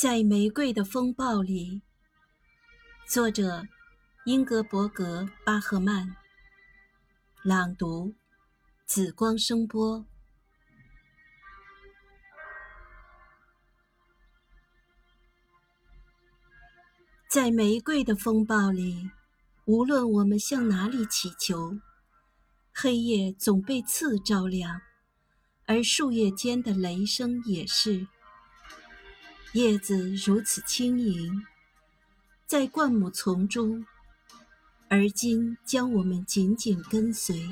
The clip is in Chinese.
在玫瑰的风暴里，作者英格伯格·巴赫曼。朗读：紫光声波。在玫瑰的风暴里，无论我们向哪里祈求，黑夜总被刺照亮，而树叶间的雷声也是。叶子如此轻盈，在灌木丛中，而今将我们紧紧跟随。